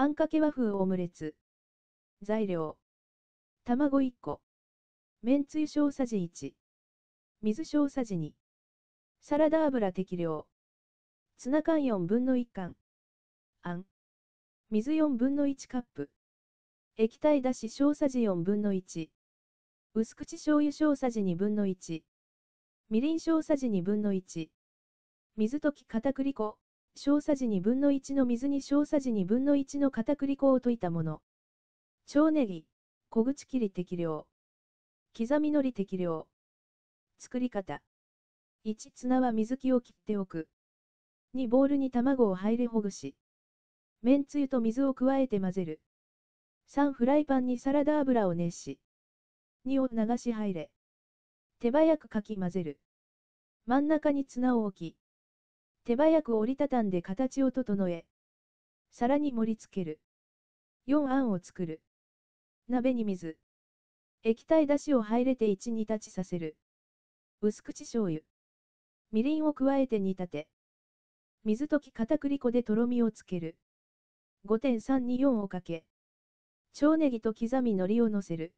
あんかけ和風オムレツ。材料。卵1個。めんつゆ小さじ1。水小さじ2。サラダ油適量。ツナ缶4分の1缶。あん。水4分の1カップ。液体だし小さじ4分の1。薄口醤油小さじ2分の1。みりん小さじ2分の1。水溶き片栗粉。小さじ2分の1の水に小さじ2分の1の片栗粉を溶いたもの。長ネギ、小口切り適量。刻みのり適量。作り方。1、ツナは水気を切っておく。2、ボウルに卵を入れほぐし。めんつゆと水を加えて混ぜる。3、フライパンにサラダ油を熱し。2を流し入れ。手早くかき混ぜる。真ん中にツナを置き、手早く折りたたんで形を整え、皿に盛り付ける。4あんを作る。鍋に水。液体だしを入れて1煮立ちさせる。薄口醤油。みりんを加えて煮立て。水溶き片栗粉でとろみをつける。5.324をかけ。長ネギと刻み海苔を乗せる。